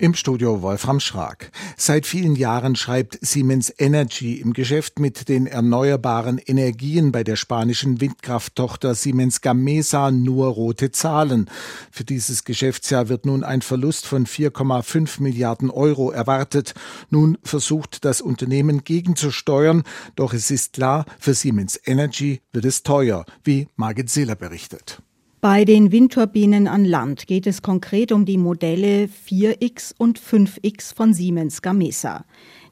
Im Studio Wolfram Schrag. Seit vielen Jahren schreibt Siemens Energy im Geschäft mit den erneuerbaren Energien bei der spanischen Windkrafttochter Siemens Gamesa nur rote Zahlen. Für dieses Geschäftsjahr wird nun ein Verlust von 4,5 Milliarden Euro erwartet. Nun versucht das Unternehmen gegenzusteuern, doch es ist klar, für Siemens Energy wird es teuer, wie Margit Seeler berichtet. Bei den Windturbinen an Land geht es konkret um die Modelle 4X und 5X von Siemens Gamesa.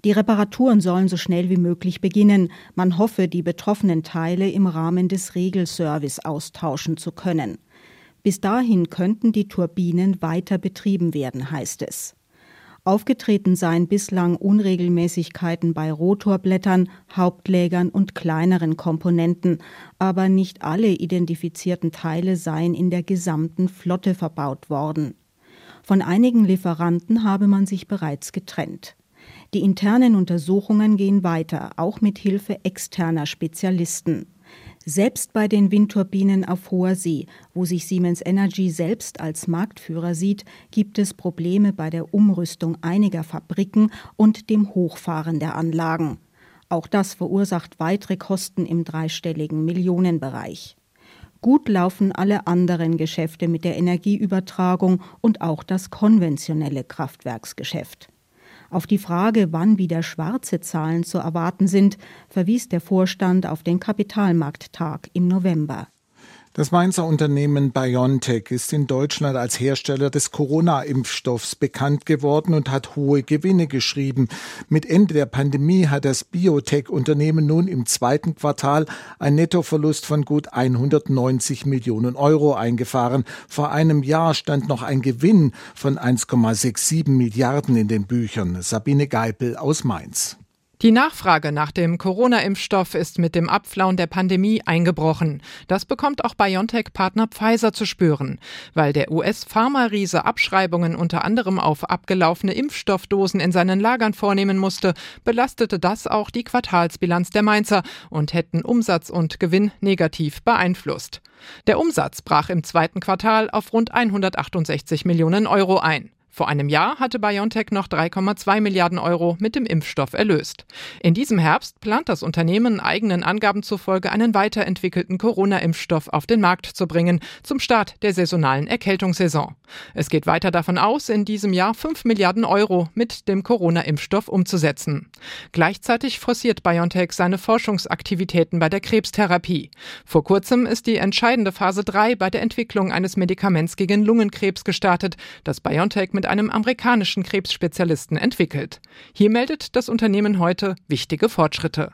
Die Reparaturen sollen so schnell wie möglich beginnen. Man hoffe, die betroffenen Teile im Rahmen des Regelservice austauschen zu können. Bis dahin könnten die Turbinen weiter betrieben werden, heißt es. Aufgetreten seien bislang Unregelmäßigkeiten bei Rotorblättern, Hauptlägern und kleineren Komponenten, aber nicht alle identifizierten Teile seien in der gesamten Flotte verbaut worden. Von einigen Lieferanten habe man sich bereits getrennt. Die internen Untersuchungen gehen weiter, auch mit Hilfe externer Spezialisten. Selbst bei den Windturbinen auf hoher See, wo sich Siemens Energy selbst als Marktführer sieht, gibt es Probleme bei der Umrüstung einiger Fabriken und dem Hochfahren der Anlagen. Auch das verursacht weitere Kosten im dreistelligen Millionenbereich. Gut laufen alle anderen Geschäfte mit der Energieübertragung und auch das konventionelle Kraftwerksgeschäft. Auf die Frage, wann wieder schwarze Zahlen zu erwarten sind, verwies der Vorstand auf den Kapitalmarkttag im November. Das Mainzer Unternehmen BioNTech ist in Deutschland als Hersteller des Corona-Impfstoffs bekannt geworden und hat hohe Gewinne geschrieben. Mit Ende der Pandemie hat das Biotech-Unternehmen nun im zweiten Quartal einen Nettoverlust von gut 190 Millionen Euro eingefahren. Vor einem Jahr stand noch ein Gewinn von 1,67 Milliarden in den Büchern. Sabine Geipel aus Mainz. Die Nachfrage nach dem Corona-Impfstoff ist mit dem Abflauen der Pandemie eingebrochen. Das bekommt auch BioNTech-Partner Pfizer zu spüren. Weil der US-Pharma-Riese Abschreibungen unter anderem auf abgelaufene Impfstoffdosen in seinen Lagern vornehmen musste, belastete das auch die Quartalsbilanz der Mainzer und hätten Umsatz und Gewinn negativ beeinflusst. Der Umsatz brach im zweiten Quartal auf rund 168 Millionen Euro ein. Vor einem Jahr hatte BioNTech noch 3,2 Milliarden Euro mit dem Impfstoff erlöst. In diesem Herbst plant das Unternehmen eigenen Angaben zufolge einen weiterentwickelten Corona-Impfstoff auf den Markt zu bringen, zum Start der saisonalen Erkältungssaison. Es geht weiter davon aus, in diesem Jahr 5 Milliarden Euro mit dem Corona-Impfstoff umzusetzen. Gleichzeitig forciert BioNTech seine Forschungsaktivitäten bei der Krebstherapie. Vor kurzem ist die entscheidende Phase 3 bei der Entwicklung eines Medikaments gegen Lungenkrebs gestartet, das BioNTech mit einem amerikanischen Krebsspezialisten entwickelt. Hier meldet das Unternehmen heute wichtige Fortschritte.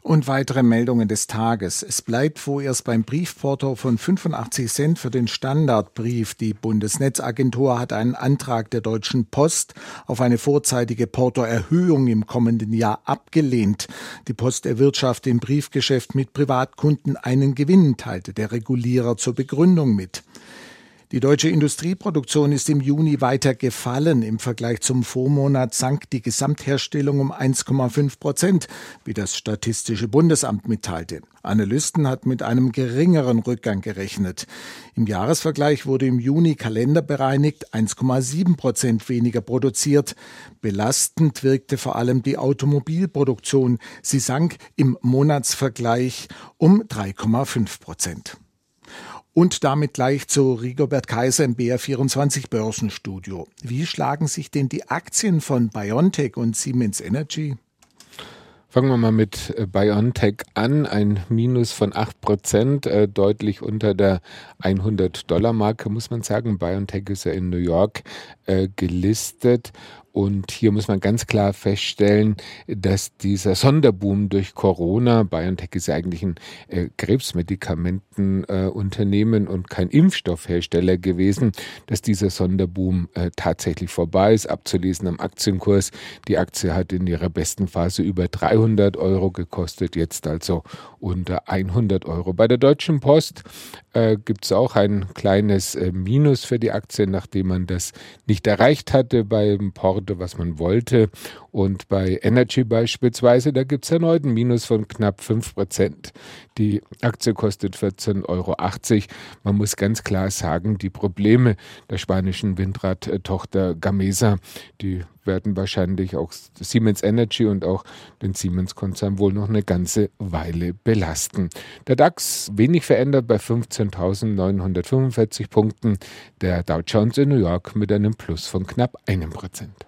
Und weitere Meldungen des Tages. Es bleibt vorerst beim Briefporto von 85 Cent für den Standardbrief. Die Bundesnetzagentur hat einen Antrag der Deutschen Post auf eine vorzeitige Portoerhöhung im kommenden Jahr abgelehnt. Die Post erwirtschaftet im Briefgeschäft mit Privatkunden einen Gewinn, teilte der Regulierer zur Begründung mit. Die deutsche Industrieproduktion ist im Juni weiter gefallen. Im Vergleich zum Vormonat sank die Gesamtherstellung um 1,5 Prozent, wie das Statistische Bundesamt mitteilte. Analysten hat mit einem geringeren Rückgang gerechnet. Im Jahresvergleich wurde im Juni kalenderbereinigt 1,7 Prozent weniger produziert. Belastend wirkte vor allem die Automobilproduktion. Sie sank im Monatsvergleich um 3,5 Prozent. Und damit gleich zu Rigobert Kaiser im BR24 Börsenstudio. Wie schlagen sich denn die Aktien von BioNTech und Siemens Energy? Fangen wir mal mit äh, BioNTech an. Ein Minus von 8 Prozent, äh, deutlich unter der 100-Dollar-Marke, muss man sagen. BioNTech ist ja in New York äh, gelistet und hier muss man ganz klar feststellen, dass dieser Sonderboom durch Corona, BioNTech ist ja eigentlich ein äh, Krebsmedikamentenunternehmen äh, und kein Impfstoffhersteller gewesen, dass dieser Sonderboom äh, tatsächlich vorbei ist, abzulesen am Aktienkurs. Die Aktie hat in ihrer besten Phase über 300 Euro gekostet, jetzt also unter 100 Euro. Bei der Deutschen Post äh, gibt es auch ein kleines äh, Minus für die Aktie, nachdem man das nicht erreicht hatte beim Porto, was man wollte. Und bei Energy beispielsweise, da gibt es erneut ein Minus von knapp 5 Prozent. Die Aktie kostet 14,80 Euro. Man muss ganz klar sagen, die Probleme der spanischen Windradtochter Gamesa, die werden wahrscheinlich auch Siemens Energy und auch den Siemens-Konzern wohl noch eine ganze Weile belasten. Der DAX wenig verändert bei 15.945 Punkten, der Dow Jones in New York mit einem Plus von knapp einem Prozent.